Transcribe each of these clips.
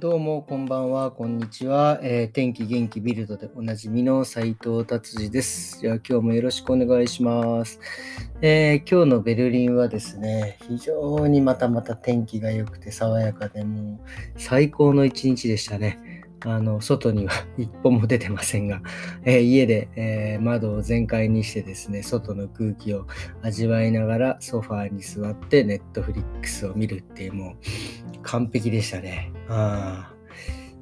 どうも、こんばんは、こんにちは。えー、天気元気ビルドでおなじみの斉藤達治です。じゃあ今日もよろしくお願いします、えー、今日のベルリンはですね、非常にまたまた天気が良くて爽やかで、もう最高の一日でしたね。あの、外には 一歩も出てませんが、えー、家で、えー、窓を全開にしてですね、外の空気を味わいながらソファーに座ってネットフリックスを見るっていうもう完璧でしたね。あ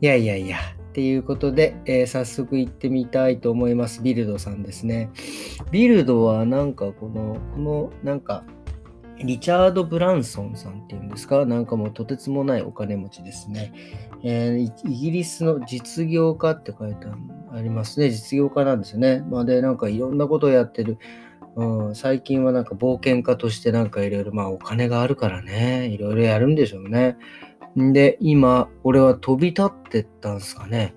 いやいやいや。っていうことで、えー、早速行ってみたいと思います。ビルドさんですね。ビルドはなんかこの、このなんかリチャード・ブランソンさんっていうんですか？なんかもうとてつもないお金持ちですね。えー、イギリスの実業家って書いてありますね。実業家なんですよね。まあ、で、なんかいろんなことをやってる。うん、最近はなんか冒険家としてなんかいろいろ、まあお金があるからね、いろいろやるんでしょうね。んで、今、俺は飛び立ってったんすかね。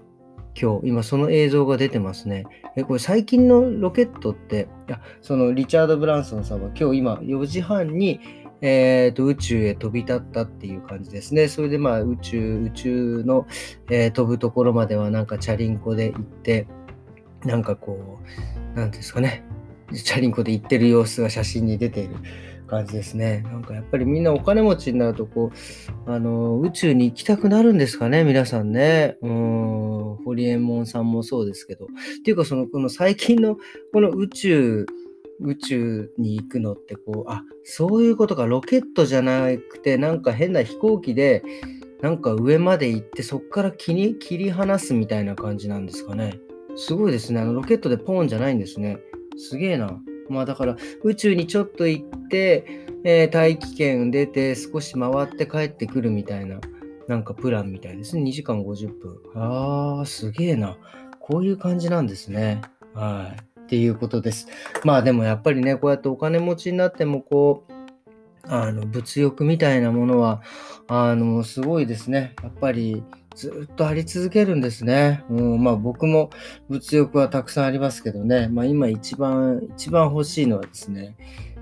今日、今その映像が出てますね。え、これ最近のロケットって、いや、そのリチャード・ブランソンさんは今日今4時半に、えーと、宇宙へ飛び立ったっていう感じですね。それでまあ宇宙、宇宙の、えー、飛ぶところまではなんかチャリンコで行って、なんかこう、なんですかね、チャリンコで行ってる様子が写真に出ている感じですね。なんかやっぱりみんなお金持ちになるとこう、あの、宇宙に行きたくなるんですかね、皆さんね。うん、ホリエモンさんもそうですけど。っていうかその、この最近のこの宇宙、宇宙に行くのってこう、あ、そういうことか、ロケットじゃなくて、なんか変な飛行機で、なんか上まで行って、そっから切り切り離すみたいな感じなんですかね。すごいですね。あのロケットでポーンじゃないんですね。すげえな。まあだから宇宙にちょっと行って、えー、大気圏出て少し回って帰ってくるみたいな、なんかプランみたいですね。2時間50分。あー、すげえな。こういう感じなんですね。はい。っていうことです。まあでもやっぱりね、こうやってお金持ちになってもこう、あの物欲みたいなものは、あの、すごいですね。やっぱりずっとあり続けるんですね。うん、まあ僕も物欲はたくさんありますけどね。まあ今一番、一番欲しいのはですね、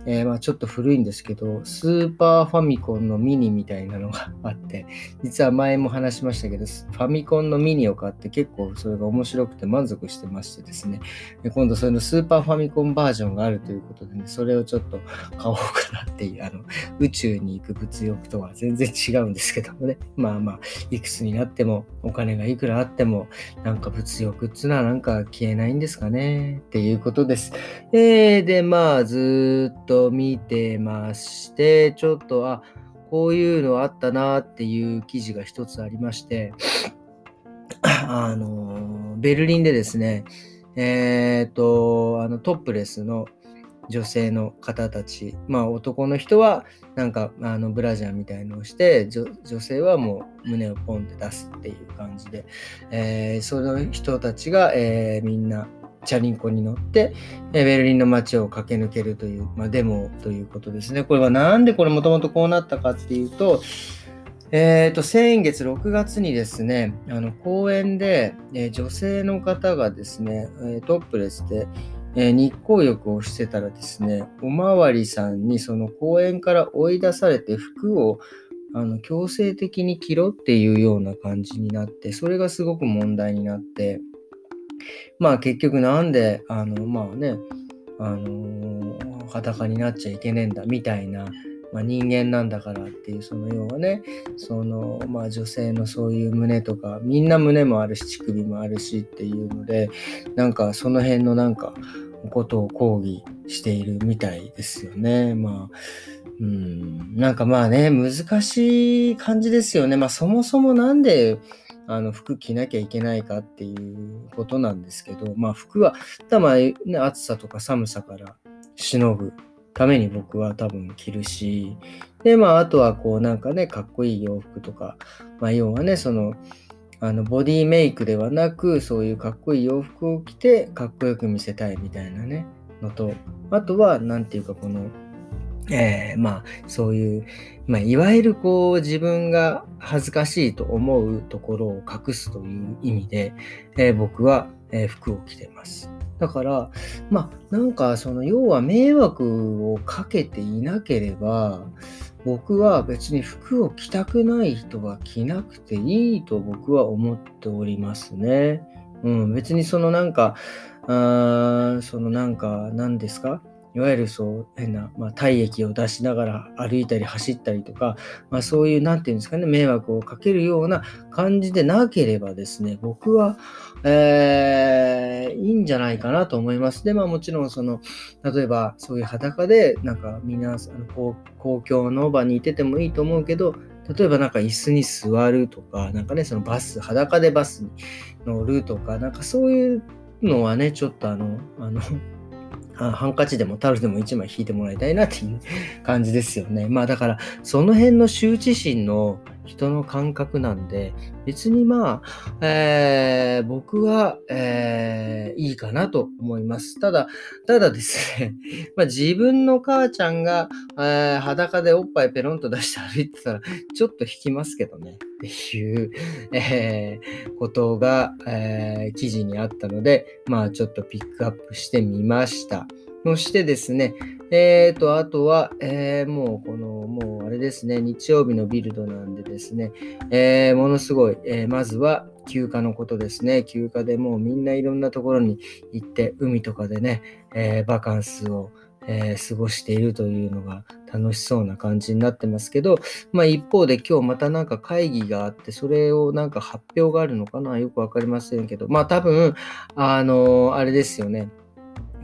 えー、まあちょっと古いんですけど、スーパーファミコンのミニみたいなのがあって、実は前も話しましたけど、ファミコンのミニを買って結構それが面白くて満足してましてですね、で今度そのスーパーファミコンバージョンがあるということでね、それをちょっと買おうかなっていう、あの、宇宙に行く物欲とは全然違うんですけどもね、まあまあ、いくつになっても、お金がいくらあっても、なんか物欲っつうのはなんか消えないんですかね、っていうことです。えー、で、まあ、ずっとと見てまして、ちょっと、あ、こういうのあったなっていう記事が一つありまして、あの、ベルリンでですね、えっ、ー、と、あのトップレスの女性の方たち、まあ男の人はなんかあのブラジャーみたいのをして女性はもう胸をポンって出すっていう感じで、えー、その人たちが、えー、みんなチャリンコに乗って、ベルリンの街を駆け抜けるという、まあ、デモということですね。これはなんでこれもともとこうなったかっていうと、えっ、ー、と、先月6月にですね、あの、公園で、え、女性の方がですね、トップレスで、え、日光浴をしてたらですね、おまわりさんにその公園から追い出されて服をあの強制的に着ろっていうような感じになって、それがすごく問題になって、まあ結局なんで、あの、まあね、あのー、裸になっちゃいけねえんだみたいな、まあ、人間なんだからっていう、その要はね、その、まあ女性のそういう胸とか、みんな胸もあるし、乳首もあるしっていうので、なんかその辺のなんか、ことを抗議しているみたいですよね。まあ、うん、なんかまあね、難しい感じですよね。まあそもそもなんで、あの服着なきゃいけないかっていうことなんですけど、まあ服は、たまね、暑さとか寒さからしのぐために僕は多分着るし、で、まああとはこうなんかね、かっこいい洋服とか、まあ要はね、その、あのボディメイクではなく、そういうかっこいい洋服を着てかっこよく見せたいみたいなね、のと、あとは、なんていうかこの、えー、まあそういう、まあ、いわゆるこう自分が恥ずかしいと思うところを隠すという意味で、えー、僕は、えー、服を着てます。だから、まあ、なんか、その、要は迷惑をかけていなければ、僕は別に服を着たくない人は着なくていいと僕は思っておりますね。うん、別にそのなんか、あそのなんか、何ですか？いわゆるそう変な、まあ、体液を出しながら歩いたり走ったりとか、まあ、そういう何て言うんですかね迷惑をかけるような感じでなければですね僕は、えー、いいんじゃないかなと思います。でまあもちろんその例えばそういう裸でなんかみんなあの公共の場にいててもいいと思うけど例えばなんか椅子に座るとか、なんかね、そのバス、裸でバスに乗るとか、なんかそういうのはね、ちょっとあの、あの、ハンカチでもタオルでも1枚引いてもらいたいなっていう感じですよね。まあだから、その辺の羞恥心の人の感覚なんで、別にまあ、えー、僕は、えー、いいかなと思います。ただ、ただですね、まあ、自分の母ちゃんが、えー、裸でおっぱいペロンと出して歩いてたら、ちょっと引きますけどね、っていう、えー、ことが、えー、記事にあったので、まあちょっとピックアップしてみました。そしてですね、えーと、あとは、えー、もうこの、もうあれですね、日曜日のビルドなんでですね、えー、ものすごい、えー、まずは休暇のことですね。休暇でもうみんないろんなところに行って、海とかでね、えバカンスを、え過ごしているというのが楽しそうな感じになってますけど、まあ一方で今日またなんか会議があって、それをなんか発表があるのかなよくわかりませんけど、まあ多分、あのあれですよね。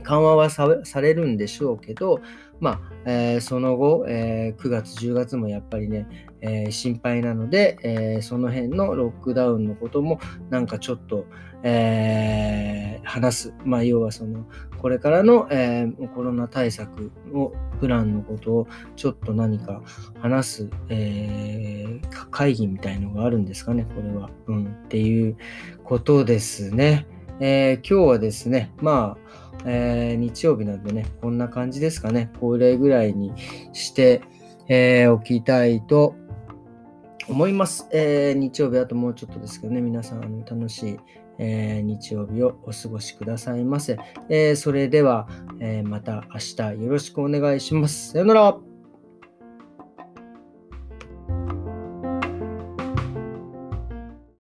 緩和はされるんでしょうけど、まあえー、その後、えー、9月、10月もやっぱりね、えー、心配なので、えその辺のロックダウンのこともなんかちょっと、え話す。まあ、要はその、これからの、えコロナ対策のプランのことをちょっと何か話す、え会議みたいのがあるんですかね、これは。うん、っていうことですね。え今日はですね、まあ、えー、日曜日なんでね、こんな感じですかね。恒例ぐらいにして、えー、おきたいと思います、えー、日曜日あともうちょっとですけどね、皆さん楽しい、えー、日曜日をお過ごしくださいませ。え、それでは、えまた明日よろしくお願いします。さよなら。